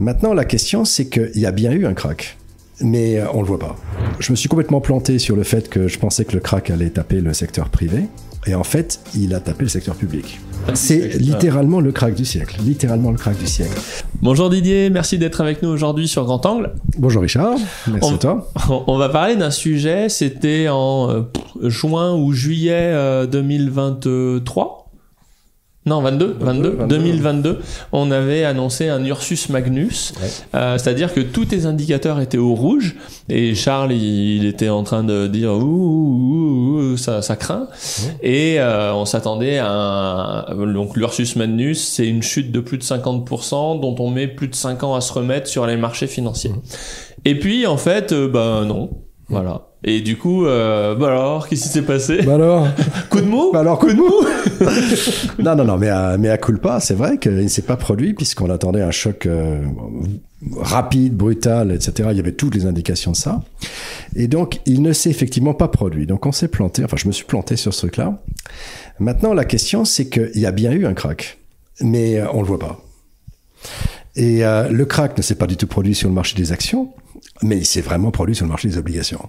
Maintenant, la question, c'est qu'il y a bien eu un crack, mais euh, on le voit pas. Je me suis complètement planté sur le fait que je pensais que le crack allait taper le secteur privé, et en fait, il a tapé le secteur public. C'est littéralement le crack du siècle, littéralement le crack du siècle. Bonjour Didier, merci d'être avec nous aujourd'hui sur Grand Angle. Bonjour Richard, merci on, à toi. On va parler d'un sujet, c'était en euh, juin ou juillet 2023 euh, non, 22, 22, 2022, on avait annoncé un Ursus Magnus, euh, c'est-à-dire que tous tes indicateurs étaient au rouge et Charles il, était en train de dire ouh, ça, ça craint. Et euh, on s'attendait à un, donc l'Ursus Magnus c'est une chute de plus de 50% dont on met plus de 5 ans à se remettre sur les marchés financiers. Et puis en fait, euh, ben non, voilà. Et du coup, euh, bah alors, qu'est-ce qui s'est passé Bah alors Coup de mou Bah alors, coup de mou Non, non, non, mais à, mais à culpa, c'est vrai qu'il ne s'est pas produit puisqu'on attendait un choc euh, rapide, brutal, etc. Il y avait toutes les indications de ça. Et donc, il ne s'est effectivement pas produit. Donc, on s'est planté, enfin, je me suis planté sur ce truc-là. Maintenant, la question, c'est qu'il y a bien eu un crack, mais euh, on le voit pas. Et euh, le crack ne s'est pas du tout produit sur le marché des actions, mais il s'est vraiment produit sur le marché des obligations.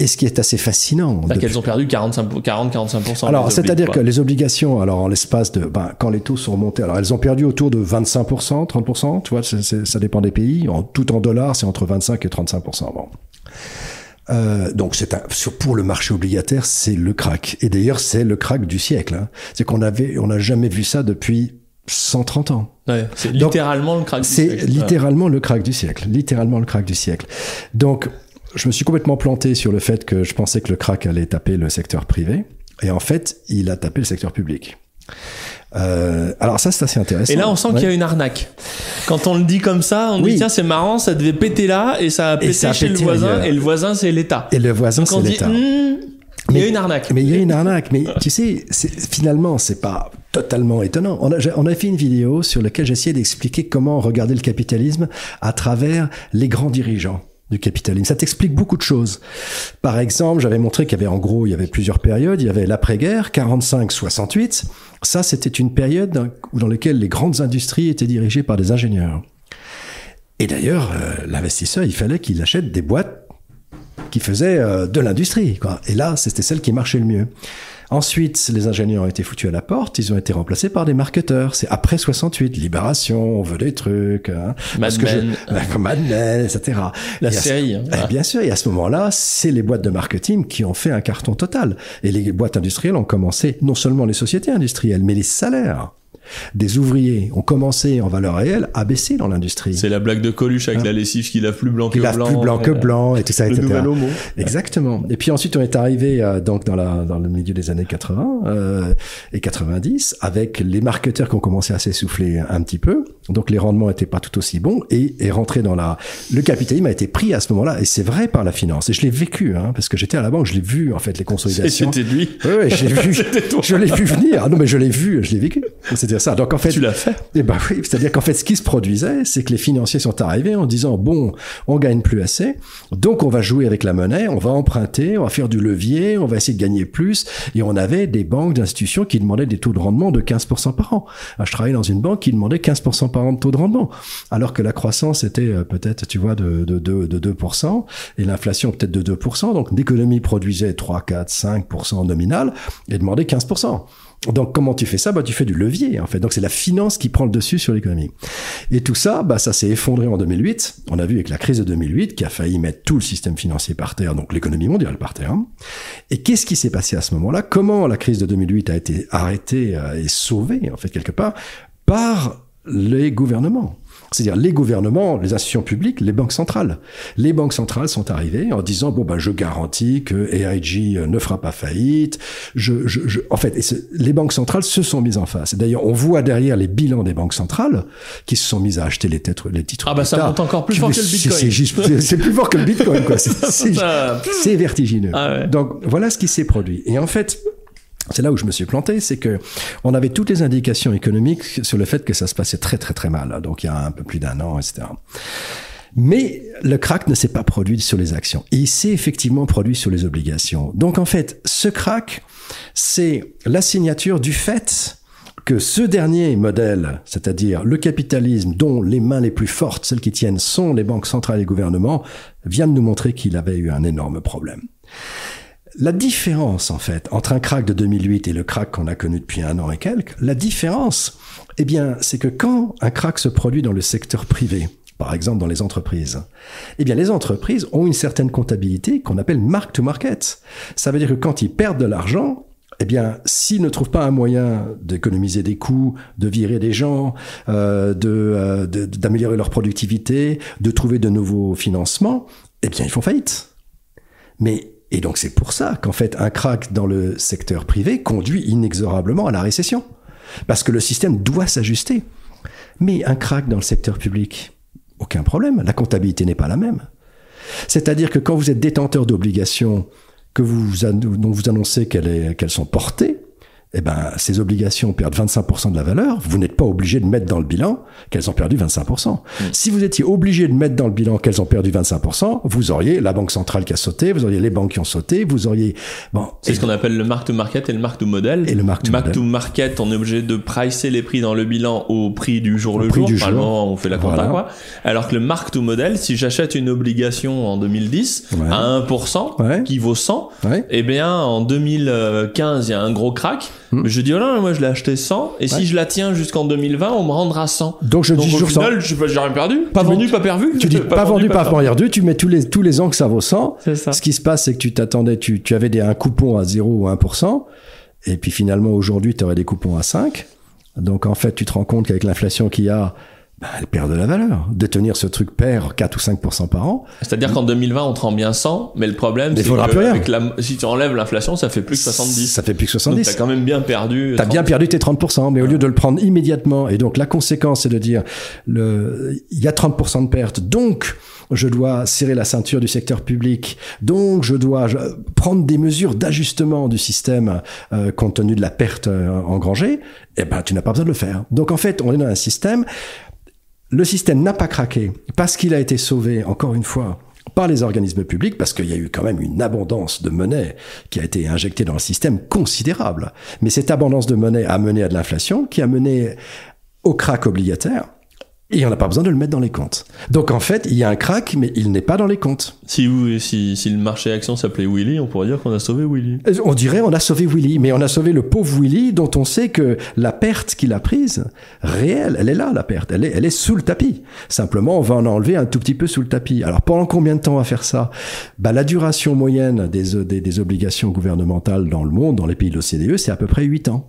Et ce qui est assez fascinant. C'est qu'elles ont perdu 40-45%. Alors, c'est-à-dire que les obligations, alors en l'espace de, ben, quand les taux sont remontés, alors elles ont perdu autour de 25%, 30%, tu vois, ça dépend des pays. En, tout en dollars, c'est entre 25 et 35%. Bon. Euh, donc c'est un, pour le marché obligataire, c'est le crack. Et d'ailleurs, c'est le crack du siècle. Hein. C'est qu'on avait, on n'a jamais vu ça depuis 130 ans. Ouais, c'est littéralement le crack du siècle. C'est littéralement le crack du siècle. Littéralement le crack du siècle. Donc je me suis complètement planté sur le fait que je pensais que le crack allait taper le secteur privé. Et en fait, il a tapé le secteur public. Euh, alors ça c'est assez intéressant. Et là on sent qu'il y a une arnaque. Quand on le dit comme ça, on dit tiens c'est marrant, ça devait péter là et ça a pété chez le voisin et le voisin c'est l'État. Et le voisin c'est l'État. Hmm, il y a une arnaque. Mais il y a une arnaque. Mais tu sais, finalement, c'est pas totalement étonnant. On a, fait une vidéo sur laquelle j'essayais d'expliquer comment regarder le capitalisme à travers les grands dirigeants du capitalisme. Ça t'explique beaucoup de choses. Par exemple, j'avais montré qu'il y avait en gros, il y avait plusieurs périodes. Il y avait l'après-guerre, 45-68. Ça, c'était une période dans laquelle les grandes industries étaient dirigées par des ingénieurs. Et d'ailleurs, euh, l'investisseur, il fallait qu'il achète des boîtes qui faisaient euh, de l'industrie. Et là, c'était celle qui marchait le mieux. Ensuite, les ingénieurs ont été foutus à la porte, ils ont été remplacés par des marketeurs. C'est après 68, Libération, on veut des trucs, hein, Mad Men, etc. La série. Hein, eh, Bien sûr, et à ce moment-là, c'est les boîtes de marketing qui ont fait un carton total. Et les boîtes industrielles ont commencé, non seulement les sociétés industrielles, mais les salaires des ouvriers ont commencé en valeur réelle à baisser dans l'industrie. C'est la blague de Coluche avec hein la lessive qui lave plus blanc que blanc. plus blanc que blanc et tout ça, le etc. Nouvel Exactement. Et puis ensuite on est arrivé euh, donc dans la dans le milieu des années 80 euh, et 90 avec les marketeurs qui ont commencé à s'essouffler un petit peu. Donc les rendements n'étaient pas tout aussi bons et est rentré dans la le capitalisme a été pris à ce moment-là et c'est vrai par la finance et je l'ai vécu hein, parce que j'étais à la banque, je l'ai vu en fait les consolidations. C'était lui. Oui, ouais, je l'ai vu. je l'ai vu venir. Ah non mais je l'ai vu, je l'ai vécu. C'était ça. Donc en fait, tu l'as fait. Eh ben oui, c'est-à-dire qu'en fait, ce qui se produisait, c'est que les financiers sont arrivés en disant bon, on gagne plus assez, donc on va jouer avec la monnaie, on va emprunter, on va faire du levier, on va essayer de gagner plus. Et on avait des banques, d'institutions qui demandaient des taux de rendement de 15% par an. je travaillais dans une banque qui demandait 15% par de taux de rendement, alors que la croissance était euh, peut-être, tu vois, de 2% et l'inflation peut-être de 2%. Donc l'économie produisait 3, 4, 5% nominal et demandait 15%. Donc comment tu fais ça? Bah, Tu fais du levier en fait. Donc c'est la finance qui prend le dessus sur l'économie. Et tout ça, bah, ça s'est effondré en 2008. On a vu avec la crise de 2008 qui a failli mettre tout le système financier par terre, donc l'économie mondiale par terre. Et qu'est-ce qui s'est passé à ce moment-là? Comment la crise de 2008 a été arrêtée euh, et sauvée en fait quelque part? Par les gouvernements. C'est-à-dire les gouvernements, les institutions publiques, les banques centrales. Les banques centrales sont arrivées en disant bon ben je garantis que AIG ne fera pas faillite. Je, je, je... en fait, les banques centrales se sont mises en face. D'ailleurs, on voit derrière les bilans des banques centrales qui se sont mises à acheter les, titres, les titres. Ah bah ça monte encore plus fort que le Bitcoin. C'est plus fort que le Bitcoin quoi. C'est vertigineux. Ah Donc voilà ce qui s'est produit. Et en fait, c'est là où je me suis planté, c'est que on avait toutes les indications économiques sur le fait que ça se passait très très très mal. Donc il y a un peu plus d'un an, etc. Mais le crack ne s'est pas produit sur les actions. Il s'est effectivement produit sur les obligations. Donc en fait, ce crack, c'est la signature du fait que ce dernier modèle, c'est-à-dire le capitalisme dont les mains les plus fortes, celles qui tiennent, sont les banques centrales et les gouvernements, vient de nous montrer qu'il avait eu un énorme problème. La différence, en fait, entre un crack de 2008 et le crack qu'on a connu depuis un an et quelques, la différence, eh bien, c'est que quand un crack se produit dans le secteur privé, par exemple dans les entreprises, eh bien, les entreprises ont une certaine comptabilité qu'on appelle mark to market. Ça veut dire que quand ils perdent de l'argent, eh bien, s'ils ne trouvent pas un moyen d'économiser des coûts, de virer des gens, euh, euh, d'améliorer leur productivité, de trouver de nouveaux financements, eh bien, ils font faillite. Mais et donc c'est pour ça qu'en fait un crack dans le secteur privé conduit inexorablement à la récession. Parce que le système doit s'ajuster. Mais un crack dans le secteur public, aucun problème, la comptabilité n'est pas la même. C'est-à-dire que quand vous êtes détenteur d'obligations que vous, dont vous annoncez qu'elles sont portées, eh ben, ces obligations perdent 25% de la valeur, vous n'êtes pas obligé de mettre dans le bilan qu'elles ont perdu 25%. Mm. Si vous étiez obligé de mettre dans le bilan qu'elles ont perdu 25%, vous auriez la banque centrale qui a sauté, vous auriez les banques qui ont sauté, vous auriez... Bon, c'est ce qu'on appelle le mark to market et le mark to model. Et le mark to, mark to market, on est obligé de pricer les prix dans le bilan au prix du jour le jour, du jour. on fait la compta quoi. Alors que le mark to model, si j'achète une obligation en 2010 à 1% qui vaut 100, eh bien en 2015 il y a un gros crack Hmm. Je dis, oh non, moi je l'ai acheté 100, et si je la tiens jusqu'en 2020, on me rendra 100. Donc je dis au toujours final, j'ai rien perdu. Pas vendu, pas perdu. Tu dis pas, vendu, pas, perdu. Tu mets tous les, tous les ans que ça vaut 100. Ça. Ce qui se passe, c'est que tu t'attendais, tu, tu avais des, un coupon à 0 ou 1%, et puis finalement aujourd'hui, tu aurais des coupons à 5. Donc en fait, tu te rends compte qu'avec l'inflation qu'il y a, bah, elle perd de la valeur. De tenir ce truc perd 4 ou 5% par an. C'est-à-dire qu'en 2020, on te rend bien 100, mais le problème, c'est que avec la, si tu enlèves l'inflation, ça fait plus que 70. Ça fait plus que 70. t'as quand même bien perdu. T'as bien perdu tes 30%, mais au lieu de le prendre immédiatement, et donc la conséquence, c'est de dire, le, il y a 30% de perte, donc, je dois serrer la ceinture du secteur public, donc je dois prendre des mesures d'ajustement du système euh, compte tenu de la perte euh, engrangée, eh ben tu n'as pas besoin de le faire. Donc en fait, on est dans un système le système n'a pas craqué parce qu'il a été sauvé, encore une fois, par les organismes publics, parce qu'il y a eu quand même une abondance de monnaie qui a été injectée dans le système considérable. Mais cette abondance de monnaie a mené à de l'inflation, qui a mené au crack obligataire, et on n'a pas besoin de le mettre dans les comptes. Donc en fait, il y a un crack, mais il n'est pas dans les comptes. Si, si, si le marché action s'appelait Willy, on pourrait dire qu'on a sauvé Willy. Euh, on dirait on a sauvé Willy, mais on a sauvé le pauvre Willy dont on sait que la perte qu'il a prise, réelle, elle est là, la perte. Elle est, elle est sous le tapis. Simplement, on va en enlever un tout petit peu sous le tapis. Alors pendant combien de temps on va faire ça? Bah, La duration moyenne des, des, des obligations gouvernementales dans le monde, dans les pays de l'OCDE, c'est à peu près 8 ans.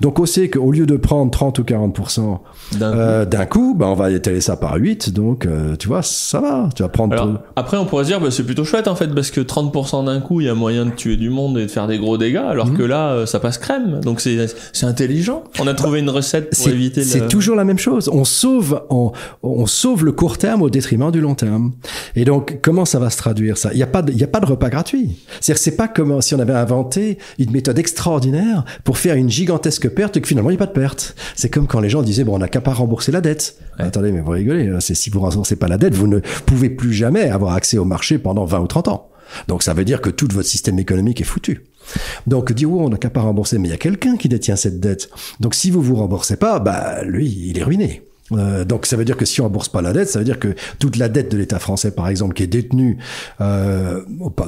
Donc on sait qu'au lieu de prendre 30 ou 40% euh, d'un coup, bah, on va étaler ça par 8, donc euh, tu vois, ça va, tu vas prendre... Après on pourrait se dire, bah, c'est plutôt chouette en fait, parce que 30% d'un coup, il y a moyen de tuer du monde et de faire des gros dégâts, alors mhm. que là, euh, ça passe crème, donc c'est intelligent. On a trouvé une recette pour éviter... C'est toujours la même chose, on sauve, on, on sauve le court terme au détriment du long terme. Et donc, comment ça va se traduire ça? Il n'y a, pas de, il y a pas de repas gratuit. C'est-à-dire c'est pas comme si on avait inventé une méthode extraordinaire pour faire une gigantesque gigantesque perte et que finalement il n'y a pas de perte. C'est comme quand les gens disaient bon on n'a qu'à pas rembourser la dette. Attendez mais vous rigolez, hein, c'est si vous remboursez pas la dette, vous ne pouvez plus jamais avoir accès au marché pendant 20 ou 30 ans. Donc ça veut dire que tout votre système économique est foutu. Donc dire oui, on n'a qu'à pas rembourser, mais il y a quelqu'un qui détient cette dette. Donc si vous vous remboursez pas, bah lui il est ruiné. Euh, donc ça veut dire que si on rembourse pas la dette, ça veut dire que toute la dette de l'État français, par exemple, qui est détenue euh,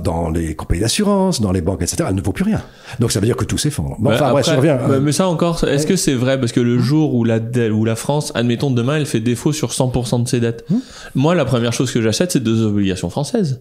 dans les compagnies d'assurance, dans les banques, etc., elle ne vaut plus rien. Donc ça veut dire que tout s'effondre. Bon, enfin, je reviens. mais ça encore, est-ce que c'est vrai? Parce que le jour où la, où la France, admettons demain, elle fait défaut sur 100% de ses dettes, hmm. moi, la première chose que j'achète, c'est deux obligations françaises.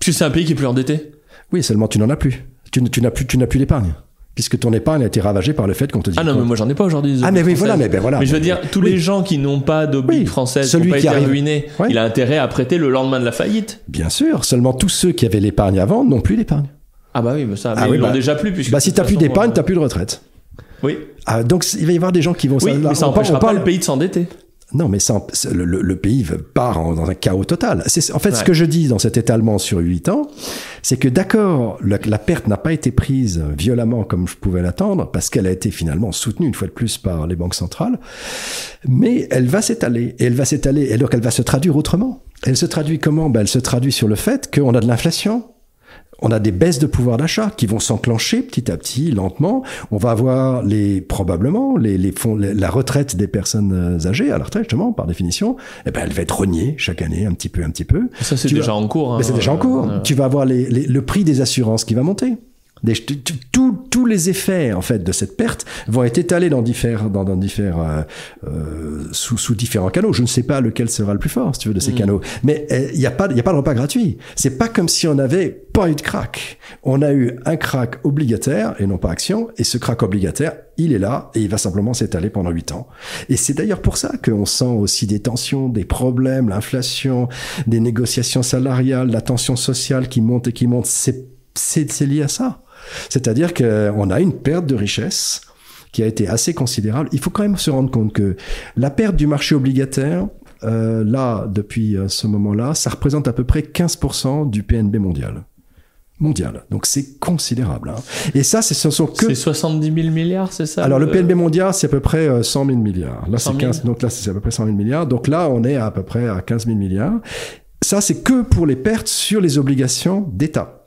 Puisque c'est un pays qui est plus endetté. Oui, seulement tu n'en as plus. Tu, tu n'as plus, tu n'as plus d'épargne puisque ton épargne a été ravagée par le fait qu'on te dit. Ah non, mais moi j'en ai pas aujourd'hui. Ah mais oui, voilà, mais ben voilà. Mais je veux dire, tous les gens qui n'ont pas d'obligation française, celui qui, pas été ruinés, il a intérêt à prêter le lendemain de la faillite. Bien sûr, seulement tous ceux qui avaient l'épargne avant n'ont plus d'épargne. Ah bah oui, mais ça, ah ils bah, déjà plus. Puisque bah si t'as plus d'épargne, t'as plus de retraite. Oui. Ah, donc il va y avoir des gens qui vont. Oui, mais ça n'empêchera pas le pays de s'endetter. Non, mais ça, le, le, pays part dans un chaos total. C'est en fait ce que je dis dans cet étalement sur huit ans, c'est que d'accord, la, perte n'a pas été prise violemment comme je pouvais l'attendre, parce qu'elle a été finalement soutenue une fois de plus par les banques centrales, mais elle va s'étaler et elle va s'étaler et donc elle va se traduire autrement. Elle se traduit comment? Ben, elle se traduit sur le fait qu'on a de l'inflation on a des baisses de pouvoir d'achat qui vont s'enclencher petit à petit, lentement. On va avoir les probablement les, les fonds, la retraite des personnes âgées à la retraite justement par définition. Eh ben elle va être reniée chaque année un petit peu, un petit peu. Ça c'est déjà en cours. Hein, c'est déjà en cours. Tu vas avoir les, le prix des assurances qui va monter. Tous les effets en fait de cette perte vont être étalés dans différents, dans, dans différents, euh, euh, sous, sous, différents canaux. Je ne sais pas lequel sera le plus fort, si tu veux, de ces mm. canaux. Mais euh, il n'y a pas, il y a pas de repas gratuit. C'est pas comme si on avait pas eu de crack. On a eu un crack obligataire et non pas action. Et ce crack obligataire, il est là et il va simplement s'étaler pendant huit ans. Et c'est d'ailleurs pour ça qu'on sent aussi des tensions, des problèmes, l'inflation, des négociations salariales, la tension sociale qui monte et qui monte. C'est c'est lié à ça. C'est-à-dire qu'on a une perte de richesse qui a été assez considérable. Il faut quand même se rendre compte que la perte du marché obligataire, euh, là, depuis euh, ce moment-là, ça représente à peu près 15% du PNB mondial mondial. Donc c'est considérable. Hein. Et ça, ce sont que... C'est 70 000 milliards, c'est ça Alors le PNB mondial, c'est à peu près 100 euh, 000 milliards. Là, c'est 15... Donc là, c'est à peu près 100 000 milliards. Donc là, on est à, à peu près à 15 000 milliards. Ça, c'est que pour les pertes sur les obligations d'État.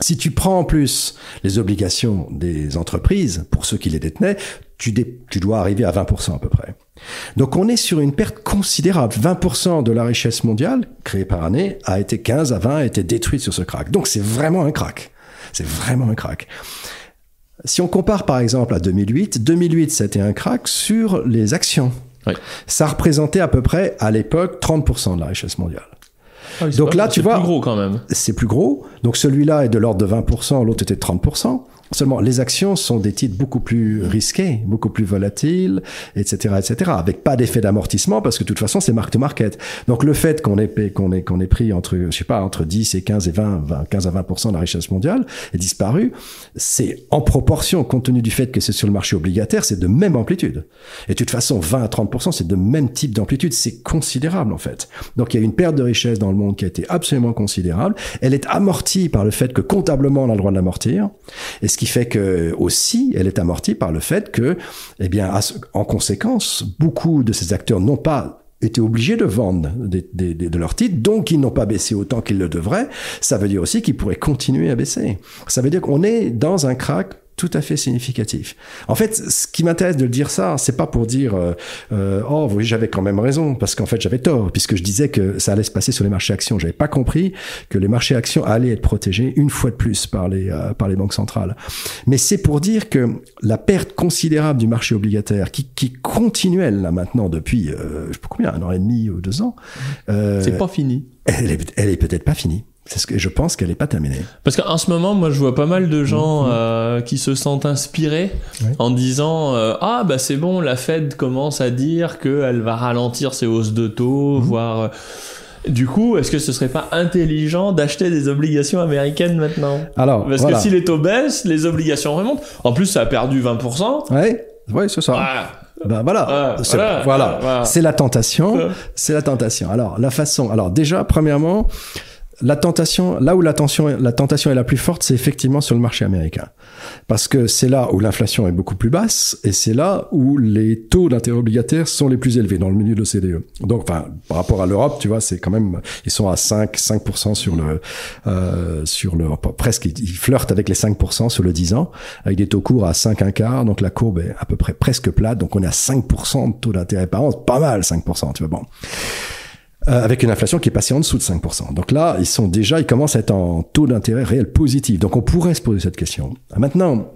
Si tu prends en plus les obligations des entreprises, pour ceux qui les détenaient, tu, tu dois arriver à 20% à peu près. Donc on est sur une perte considérable. 20% de la richesse mondiale créée par année a été 15 à 20 a été détruite sur ce crack. Donc c'est vraiment un crack. C'est vraiment un crack. Si on compare par exemple à 2008, 2008 c'était un crack sur les actions. Ça représentait à peu près à l'époque 30% de la richesse mondiale. Ah Donc là, tu vois, c'est plus gros quand même. C'est plus gros. Donc celui-là est de l'ordre de 20%, l'autre était de 30%. Seulement, les actions sont des titres beaucoup plus risqués, beaucoup plus volatiles, etc., etc., avec pas d'effet d'amortissement parce que de toute façon, c'est mark to market. Donc, le fait qu'on ait, qu'on ait, qu'on ait pris entre, je sais pas, entre 10 et 15 et 20, 20 15 à 20% de la richesse mondiale est disparu, c'est en proportion, compte tenu du fait que c'est sur le marché obligataire, c'est de même amplitude. Et de toute façon, 20 à 30%, c'est de même type d'amplitude. C'est considérable, en fait. Donc, il y a une perte de richesse dans le monde qui a été absolument considérable. Elle est amortie par le fait que comptablement, on a le droit de l'amortir. Qui fait que aussi, elle est amortie par le fait que, eh bien, en conséquence, beaucoup de ces acteurs n'ont pas été obligés de vendre de leurs titres, donc ils n'ont pas baissé autant qu'ils le devraient. Ça veut dire aussi qu'ils pourraient continuer à baisser. Ça veut dire qu'on est dans un crack tout à fait significatif. En fait, ce qui m'intéresse de le dire ça, c'est pas pour dire euh, euh, oh oui j'avais quand même raison parce qu'en fait j'avais tort puisque je disais que ça allait se passer sur les marchés actions. J'avais pas compris que les marchés actions allaient être protégés une fois de plus par les euh, par les banques centrales. Mais c'est pour dire que la perte considérable du marché obligataire qui qui continuelle là maintenant depuis je sais pas combien un an et demi ou deux ans. c'est pas fini. Elle est, elle est peut-être pas finie. C'est ce que je pense qu'elle n'est pas terminée. Parce qu'en ce moment, moi, je vois pas mal de gens mm-hmm. euh, qui se sentent inspirés en disant euh, ah bah c'est bon, la Fed commence à dire qu'elle va ralentir ses hausses de taux, mm-hmm. voire euh, du coup, est-ce que ce serait pas intelligent d'acheter des obligations américaines maintenant? Alors, parce que si les taux baissent, les obligations remontent. En plus, ça a perdu 20%. Ouais, ouais, c'est ça. Ben voilà, voilà, voilà. c'est la tentation, c'est la tentation. Alors la façon, alors déjà premièrement, la tentation, là où la tentation, la tentation est la plus forte, c'est effectivement sur le marché américain. Parce que c'est là où l'inflation est beaucoup plus basse et c'est là où les taux d'intérêt obligataire sont les plus élevés dans le milieu de l'OCDE. Donc, enfin, par rapport à l'Europe, tu vois, c'est quand même, ils sont à 5, 5% sur le, euh, sur le, presque, ils flirtent avec les 5% sur le 10 ans, avec des taux courts à 5 un quart. Donc, la courbe est à peu près presque plate. Donc, on est à 5% de taux d'intérêt par an. Pas mal, 5%, tu vois, bon. Euh, avec une inflation qui est passée en dessous de 5%. Donc là, ils sont déjà, ils commencent à être en taux d'intérêt réel positif. Donc on pourrait se poser cette question. Maintenant,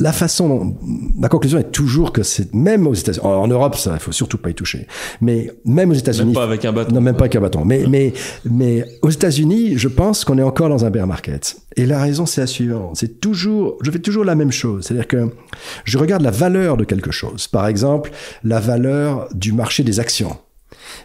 la façon, la conclusion est toujours que c'est même aux États-Unis, en, Europe, ça, il faut surtout pas y toucher. Mais même aux États-Unis, même pas avec un bâton. Non, même pas avec un bâton. Mais mais mais aux États-Unis, je pense qu'on est encore dans un bear market. Et la raison, c'est la suivante. C'est toujours, je fais toujours la même chose. C'est-à-dire que je regarde la valeur de quelque chose. Par exemple, la valeur du marché des actions.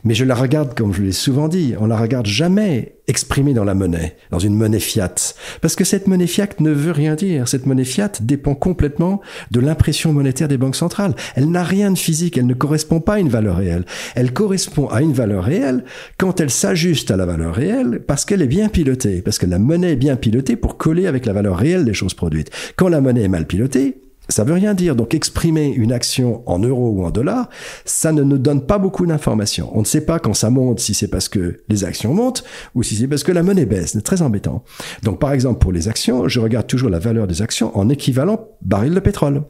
Mais je la regarde, comme je l'ai souvent dit, on la regarde jamais exprimée dans la monnaie, dans une monnaie fiat. Parce que cette monnaie fiat ne veut rien dire. Cette monnaie fiat dépend complètement de l'impression monétaire des banques centrales. Elle n'a rien de physique, elle ne correspond pas à une valeur réelle. Elle correspond à une valeur réelle quand elle s'ajuste à la valeur réelle parce qu'elle est bien pilotée. Parce que la monnaie est bien pilotée pour coller avec la valeur réelle des choses produites. Quand la monnaie est mal pilotée, Ça veut rien dire. Donc exprimer une action en euros ou en dollars, ça ne nous donne pas beaucoup d'informations. On ne sait pas quand ça monte si c'est parce que les actions montent ou si c'est parce que la monnaie baisse. C'est très embêtant. Donc par exemple pour les actions, je regarde toujours la valeur des actions en équivalent baril de pétrole.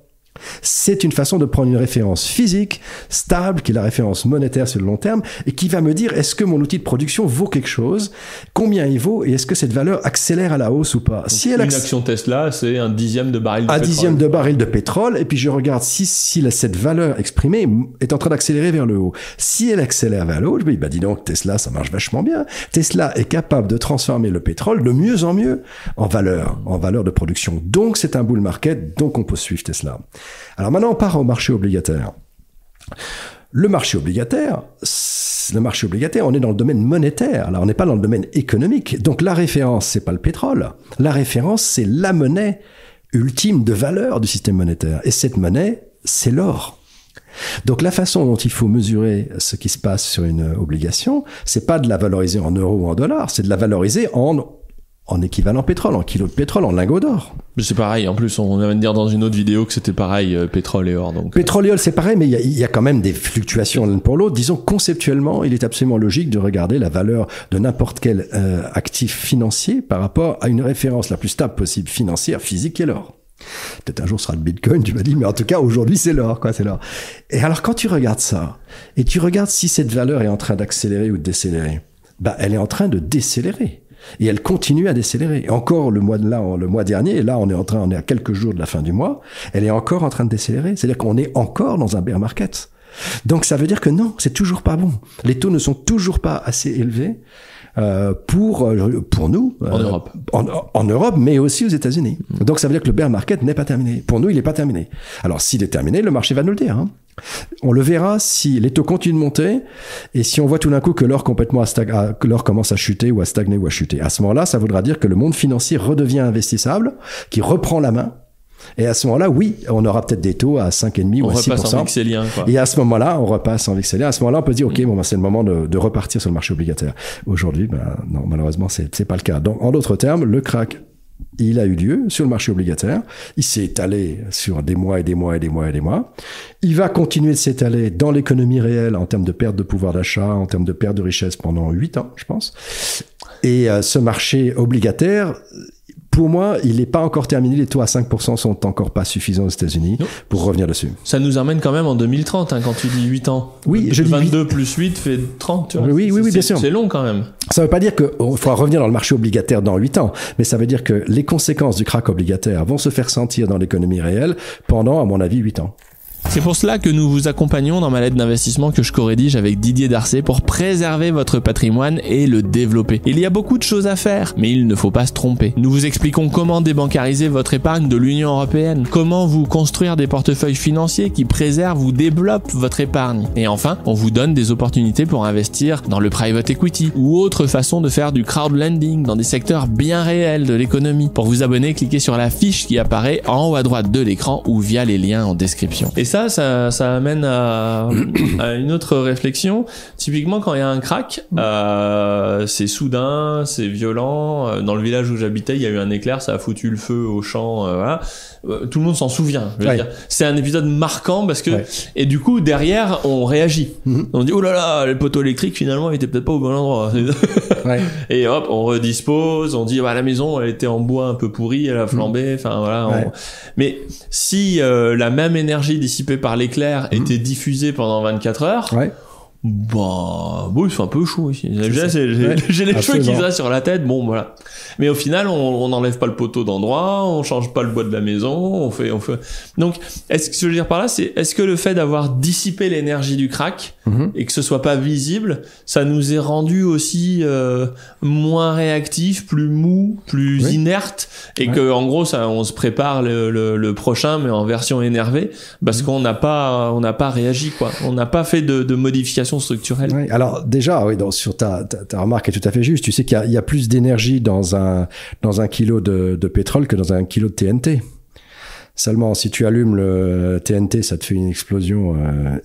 C'est une façon de prendre une référence physique, stable, qui est la référence monétaire sur le long terme, et qui va me dire est-ce que mon outil de production vaut quelque chose, combien il vaut, et est-ce que cette valeur accélère à la hausse ou pas? si elle une action Tesla, c'est un dixième de baril de un pétrole. Un dixième de baril de pétrole, et puis je regarde si, si cette valeur exprimée est en train d'accélérer vers le haut. Si elle accélère vers le haut, je me dis, bah dis donc, Tesla, ça marche vachement bien. Tesla est capable de transformer le pétrole de mieux en mieux en valeur, en valeur de production. Donc c'est un bull market, donc on peut suivre Tesla. Alors maintenant, on part au marché obligataire. Le marché obligataire, le marché obligataire, on est dans le domaine monétaire. Là, on n'est pas dans le domaine économique. Donc la référence, c'est pas le pétrole. La référence, c'est la monnaie ultime de valeur du système monétaire. Et cette monnaie, c'est l'or. Donc la façon dont il faut mesurer ce qui se passe sur une obligation, c'est pas de la valoriser en euros ou en dollars, c'est de la valoriser en en équivalent pétrole, en kilo de pétrole, en lingots d'or. C'est pareil, en plus on vient de dire dans une autre vidéo que c'était pareil, euh, pétrole et or. Donc. Pétrole et or c'est pareil, mais il y, a, quand même des fluctuations l'un pour l'autre. Disons conceptuellement, il est absolument logique de regarder la valeur de n'importe quel euh, actif financier par rapport à une référence la plus stable possible financière, physique, qui est l'or. Peut-être un jour ce sera le Bitcoin, tu m'as dit, mais en tout cas aujourd'hui c'est l'or, quoi, c'est l'or. Et alors quand tu regardes ça, et tu regardes si cette valeur est en train d'accélérer ou de décélérer, bah elle est en train de décélérer. Et elle continue à décélérer. encore le mois de là, le mois dernier, et là on est en train, on est à quelques jours de la fin du mois, elle est encore en train de décélérer. C'est-à-dire qu'on est encore dans un bear market. Donc ça veut dire que non, c'est toujours pas bon. Les taux ne sont toujours pas assez élevés pour euh, pour nous en euh, Europe, en, Europe, mais aussi aux États-Unis. Donc ça veut dire que le bear market n'est pas terminé. Pour nous, il n'est pas terminé. Alors s'il est terminé, le marché va nous le dire. Hein. On le verra si les taux continuent de monter et si on voit tout d'un coup que l'or complètement à que l'or commence à chuter ou à stagner ou à chuter. À ce moment-là, ça voudra dire que le monde financier redevient investissable, qui reprend la main et à ce moment-là, oui, on aura peut-être des taux à 5,5 ou à 6%. repasse en vexélien, quoi. Et à ce moment-là, on repasse en vexélien. À ce moment-là, on peut dire, OK, bon, ben, c'est le moment de, de, repartir sur le marché obligataire. Aujourd'hui, ben, non, malheureusement, c'est, c'est pas le cas. Donc, en d'autres termes, le crack, il a eu lieu sur le marché obligataire. Il s'est étalé sur des mois et des mois et des mois et des mois. Il va continuer de s'étaler dans l'économie réelle en termes de perte de pouvoir d'achat, en termes de perte de richesse pendant 8 ans, je pense. Et euh, ce marché obligataire, pour moi, il n'est pas encore terminé. Les taux à 5% sont encore pas suffisants aux États-Unis pour revenir dessus. Ça nous amène quand même en 2030, hein, quand tu dis 8 ans. Oui, je dis 22 plus 8 fait 30, tu vois. Oui, oui, oui, bien sûr. C'est long quand même. Ça ne veut pas dire qu'il faudra revenir dans le marché obligataire dans 8 ans, mais ça veut dire que les conséquences du crack obligataire vont se faire sentir dans l'économie réelle pendant, à mon avis, 8 ans. C'est pour cela que nous vous accompagnons dans ma lettre d'investissement que je co-rédige avec Didier Darcet pour préserver votre patrimoine et le développer. Il y a beaucoup de choses à faire, mais il ne faut pas se tromper. Nous vous expliquons comment débancariser votre épargne de l'Union européenne, comment vous construire des portefeuilles financiers qui préservent ou développent votre épargne. Et enfin, on vous donne des opportunités pour investir dans le private equity ou autre façon de faire du crowd lending dans des secteurs bien réels de l'économie. Pour vous abonner, cliquez sur la fiche qui apparaît en haut à droite de l'écran ou via les liens en description ça, ça, amène à, une autre réflexion. Typiquement, quand il y a un crack, euh, c'est soudain, c'est violent. Euh, dans le village où j'habitais, il y a eu un éclair, ça a foutu le feu au champ. Euh, voilà. Tout le monde s'en souvient. C'est un épisode marquant parce que et du coup derrière on réagit. Mhm. On dit oh là là, les poteaux électriques finalement ils étaient peut-être pas au bon endroit. Et hop, on redispose. On dit bah, la maison elle était en bois un peu pourri, elle a flambé. Mhm. Enfin voilà. Mais si la même énergie par l'éclair mhm. était diffusée pendant 24 heures. Bah, bon, c'est un peu chaud ici. J'ai les cheveux qui restent sur la tête. Bon, voilà. Mais au final, on n'enlève pas le poteau d'endroit, on change pas le bois de la maison, on fait, on fait. Donc, est-ce que ce que je veux dire par là, c'est est-ce que le fait d'avoir dissipé l'énergie du crack mhm. et que ce soit pas visible, ça nous est rendu aussi euh, moins réactif, plus mou, plus inerte, et que en gros, ça, on se prépare le, le, prochain, mais en version énervée, parce mhm. qu'on n'a pas, on n'a pas réagi, quoi. On n'a pas fait de, de modification structurelle. Oui. Alors déjà, oui, sur ta, ta, remarque est tout à fait juste. Tu sais qu'il y, a plus d'énergie dans un dans un kilo de pétrole que dans un kilo de TNT. Seulement, si tu allumes le TNT, ça te fait une explosion euh,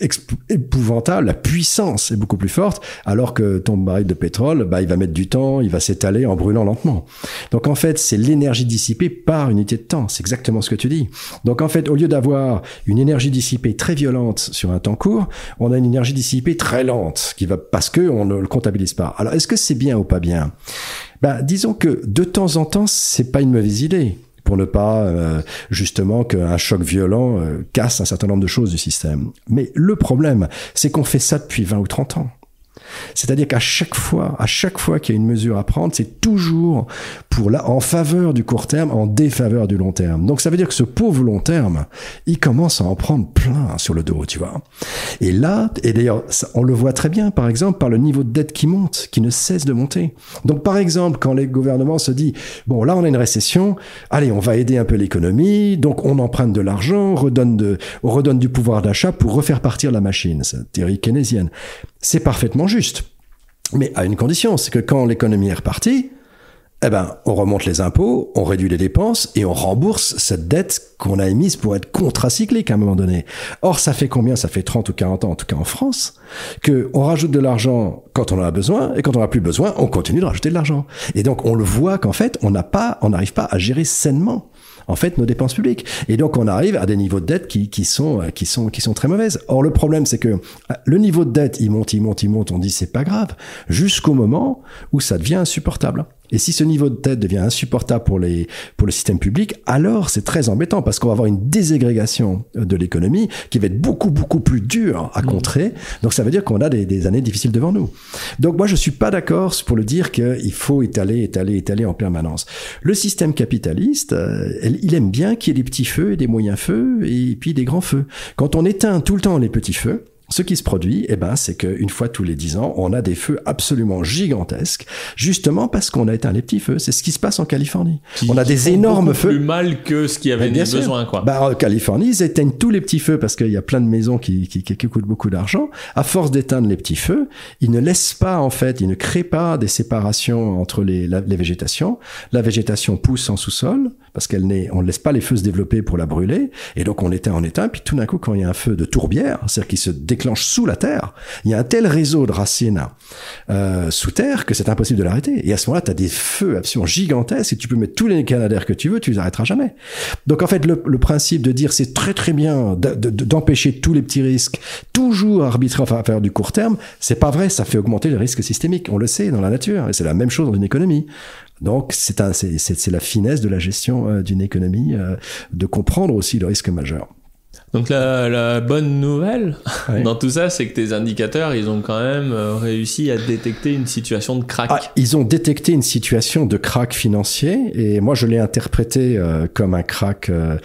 épouvantable. La puissance est beaucoup plus forte, alors que ton baril de pétrole, bah, il va mettre du temps, il va s'étaler en brûlant lentement. Donc en fait, c'est l'énergie dissipée par unité de temps. C'est exactement ce que tu dis. Donc en fait, au lieu d'avoir une énergie dissipée très violente sur un temps court, on a une énergie dissipée très lente, qui va parce que on ne le comptabilise pas. Alors est-ce que c'est bien ou pas bien? Bah, disons que de temps en temps, c'est pas une mauvaise idée pour ne pas euh, justement qu'un choc violent euh, casse un certain nombre de choses du système. Mais le problème, c'est qu'on fait ça depuis 20 ou 30 ans. C'est-à-dire qu'à chaque fois, à chaque fois qu'il y a une mesure à prendre, c'est toujours pour la, en faveur du court terme, en défaveur du long terme. Donc ça veut dire que ce pauvre long terme, il commence à en prendre plein sur le dos, tu vois. Et là, et d'ailleurs, on le voit très bien, par exemple, par le niveau de dette qui monte, qui ne cesse de monter. Donc par exemple, quand les gouvernements se disent, bon là on a une récession, allez, on va aider un peu l'économie, donc on emprunte de l'argent, on redonne, de, on redonne du pouvoir d'achat pour refaire partir la machine. C'est théorie keynésienne. C'est parfaitement juste. Mais à une condition, c'est que quand l'économie est repartie, eh ben, on remonte les impôts, on réduit les dépenses et on rembourse cette dette qu'on a émise pour être contracyclique à un moment donné. Or, ça fait combien? Ça fait 30 ou 40 ans, en tout cas en France, que on rajoute de l'argent quand on en a besoin et quand on n'a plus besoin, on continue de rajouter de l'argent. Et donc, on le voit qu'en fait, on n'a pas, on n'arrive pas à gérer sainement en fait nos dépenses publiques. Et donc on arrive à des niveaux de dette qui, qui sont qui sont qui sont très mauvaises. Or le problème c'est que le niveau de dette il monte, il monte, il monte. On dit c'est pas grave jusqu'au moment où ça devient insupportable. Et si ce niveau de dette devient insupportable pour les pour le système public, alors c'est très embêtant parce qu'on va avoir une déségrégation de l'économie qui va être beaucoup beaucoup plus dure à mmh. contrer. Donc ça veut dire qu'on a des, des, années difficiles devant nous. Donc moi je suis pas d'accord pour le dire qu'il faut étaler, étaler, étaler en permanence. Le système capitaliste, euh, il aime bien qu'il y ait des petits feux et des moyens feux et puis des grands feux. Quand on éteint tout le temps les petits feux, ce qui se produit, eh ben, c'est qu'une fois tous les dix ans, on a des feux absolument gigantesques, justement parce qu'on a éteint les petits feux. C'est ce qui se passe en Californie. on a des énormes feux. Plus mal que ce qui avait besoin, quoi. Bah, en Californie, ils éteignent tous les petits feux parce qu'il y a plein de maisons qui, qui, qui coûtent beaucoup d'argent. À force d'éteindre les petits feux, ils ne laissent pas, en fait, ils ne créent pas des séparations entre les, les végétations. La végétation pousse en sous-sol parce qu'elle n'est, on ne laisse pas les feux se développer pour la brûler, et donc on l'éteint, on éteint, puis tout d'un coup, quand il y a un feu de tourbière, c'est-à-dire qui se déclenche sous la terre, il y a un tel réseau de racines euh, sous terre que c'est impossible de l'arrêter. Et à ce moment-là, tu as des feux absolument gigantesques, et tu peux mettre tous les canadaires que tu veux, tu les arrêteras jamais. Donc en fait, le, principe de dire c'est très très bien d'empêcher tous les petits risques, toujours arbitrer en faveur du court terme, c'est pas vrai, ça fait augmenter les risques systémiques. On le sait dans la nature, et c'est la même chose dans une économie. Donc c'est la finesse de la gestion euh, d'une économie euh, de comprendre aussi le risque majeur. Donc la, la, bonne nouvelle dans tout ça, c'est que tes indicateurs, ils ont quand même euh, réussi à détecter une situation de crack. Ah, ils ont détecté une situation de crack financier et moi je l'ai interprété euh, comme un crack euh,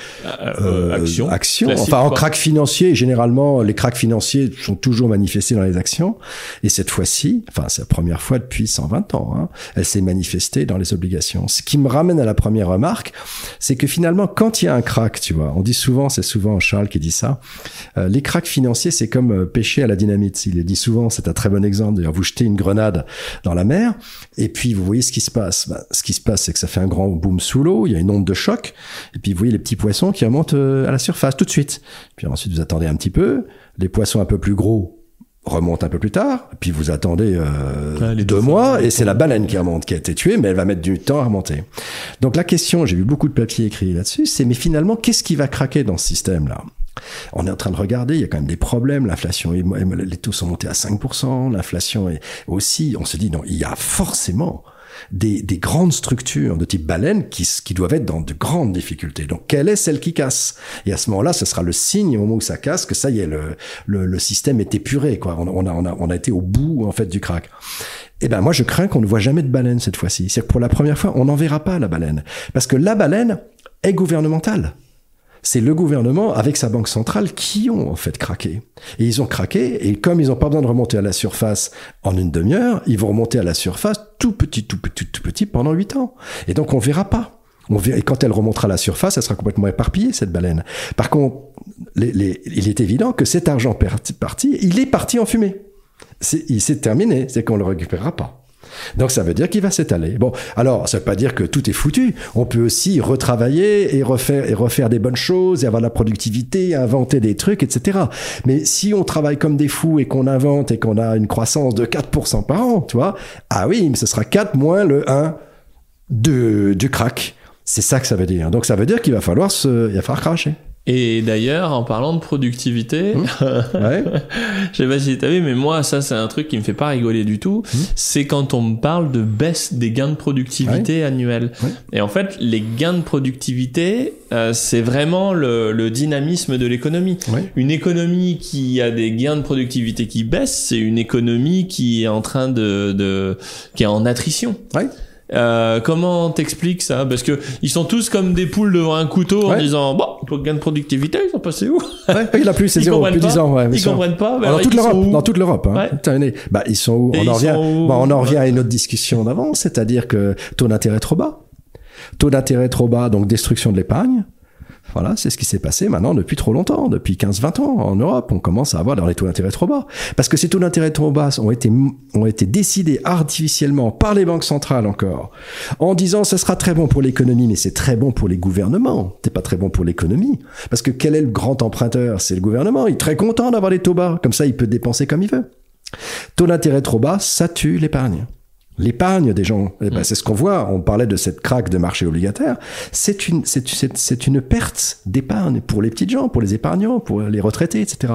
euh action. action. enfin en crack financier, généralement les cracks financiers sont toujours manifestés dans les actions et cette fois-ci, enfin c'est la première fois depuis 120 ans, hein, elle s'est manifestée dans les obligations. Ce qui me ramène à la première remarque, c'est que finalement quand il y a un crack, tu vois, on dit souvent, c'est souvent Charles qui dit ça. Euh, les cracks financiers, c'est comme euh, pêcher à la dynamite. Il le dit souvent, c'est un très bon exemple. D'ailleurs, vous jetez une grenade dans la mer, et puis vous voyez ce qui se passe. Ben, ce qui se passe, c'est que ça fait un grand boom sous l'eau, il y a une onde de choc, et puis vous voyez les petits poissons qui remontent euh, à la surface tout de suite. Puis ensuite, vous attendez un petit peu, les poissons un peu plus gros remontent un peu plus tard, puis vous attendez euh, deux mois, et c'est la baleine qui remonte, qui a été tuée, mais elle va mettre du temps à remonter. Donc la question, j'ai vu beaucoup de papiers écrits là-dessus, c'est mais finalement, qu'est-ce qui va craquer dans ce système-là? On est en train de regarder, il y a quand même des problèmes, l'inflation, les taux sont montés à 5%, l'inflation est aussi, on se dit, non, il y a forcément des, grandes structures de type baleine qui, doivent être dans de grandes difficultés. Donc, quelle est celle qui casse? Et à ce moment-là, ce sera le signe au moment où ça casse que ça y est, le, système est épuré. Quoi. On, a, été au bout en fait du crack. Eh ben moi, je crains qu'on ne voit jamais de baleine cette fois-ci. C'est que pour la première fois, on n'en verra pas la baleine, parce que la baleine est gouvernementale c'est le gouvernement avec sa banque centrale qui ont en fait craqué. Et ils ont craqué, et comme ils n'ont pas besoin de remonter à la surface en une demi-heure, ils vont remonter à la surface tout petit, tout petit, tout petit pendant huit ans. Et donc on verra pas. On verra, et quand elle remontera à la surface, elle sera complètement éparpillée, cette baleine. Par contre, il est évident que cet argent parti, il est parti en fumée. C'est, terminé, c'est qu'on le récupérera pas. Donc ça veut dire qu'il va s'étaler. Bon, alors ça veut pas dire que tout est foutu. On peut aussi retravailler et refaire et refaire des bonnes choses et avoir la productivité, inventer des trucs, etc. Mais si on travaille comme des fous et qu'on invente et qu'on a une croissance de 4% par an, tu vois, ah oui, mais ce sera 4 moins le 1 de, du crack. C'est ça que ça veut dire. Donc ça veut dire qu'il va falloir se, il va falloir cracher. Et d'ailleurs, en parlant de productivité, Mmh. Ouais. je sais pas si t'as vu, mais moi, ça, c'est un truc qui me fait pas rigoler du tout. Mmh. C'est quand on me parle de baisse des gains de productivité annuels. Ouais. Et en fait, les gains de productivité, euh, c'est vraiment le, le dynamisme de l'économie. Une économie qui a des gains de productivité qui baissent, c'est une économie qui est en train de, de qui est en attrition. Ouais. Euh, comment t'expliques ça? Parce que ils sont tous comme des poules devant un couteau en disant bon, pour gain de productivité, ils sont passés où? Ouais, il a plus, c'est zéro, pas. 10 ans. Ouais, Ils sûr. comprennent pas. mais dans toute ils sont l'Europe, où? dans toute l'Europe. Bah, ils sont où? On ils en revient. où? bah, on en revient à une autre discussion d'avant, c'est-à-dire que taux d'intérêt trop bas, taux d'intérêt trop bas, donc destruction de l'épargne. Voilà, c'est ce qui s'est passé maintenant depuis trop longtemps, depuis 15-20 ans en Europe. On commence à avoir dans les taux d'intérêt trop bas. Parce que ces taux d'intérêt trop bas ont été, ont été décidés artificiellement par les banques centrales encore, en disant ça sera très bon pour l'économie, mais c'est très bon pour les gouvernements. C'est pas très bon pour l'économie. Parce que quel est le grand emprunteur? C'est le gouvernement. Il est très content d'avoir les taux bas. Comme ça, il peut dépenser comme il veut. Taux d'intérêt trop bas, ça tue l'épargne. L'épargne des gens, eh ben, c'est ce qu'on voit. On parlait de cette craque de marché obligataire. C'est une, c'est, c'est, c'est une perte d'épargne pour les petites gens, pour les épargnants, pour les retraités, etc.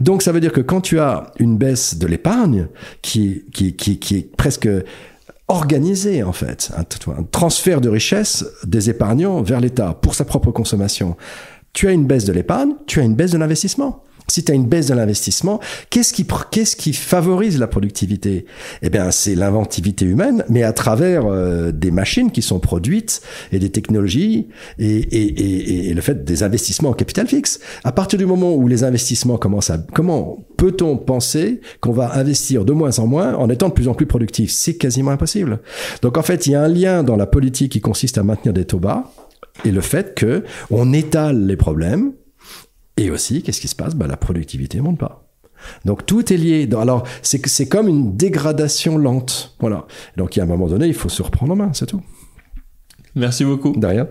Donc, ça veut dire que quand tu as une baisse de l'épargne qui, qui, qui, qui est presque organisée, en fait, un, un transfert de richesse des épargnants vers l'État pour sa propre consommation, tu as une baisse de l'épargne, tu as une baisse de l'investissement. Si tu as une baisse de l'investissement, qu'est-ce qui, qu'est-ce qui favorise la productivité? Eh bien, c'est l'inventivité humaine, mais à travers euh, des machines qui sont produites et des technologies et, et, et, et le fait des investissements en capital fixe. À partir du moment où les investissements commencent à... Comment peut-on penser qu'on va investir de moins en moins en étant de plus en plus productif? C'est quasiment impossible. Donc en fait, il y a un lien dans la politique qui consiste à maintenir des taux bas et le fait que on étale les problèmes et aussi, qu'est-ce qui se passe? Bah, La productivité monte pas. Donc tout est lié. Alors c'est comme une dégradation lente. Voilà. Donc il y a un moment donné, il faut se reprendre en main, c'est tout. Merci beaucoup. De rien.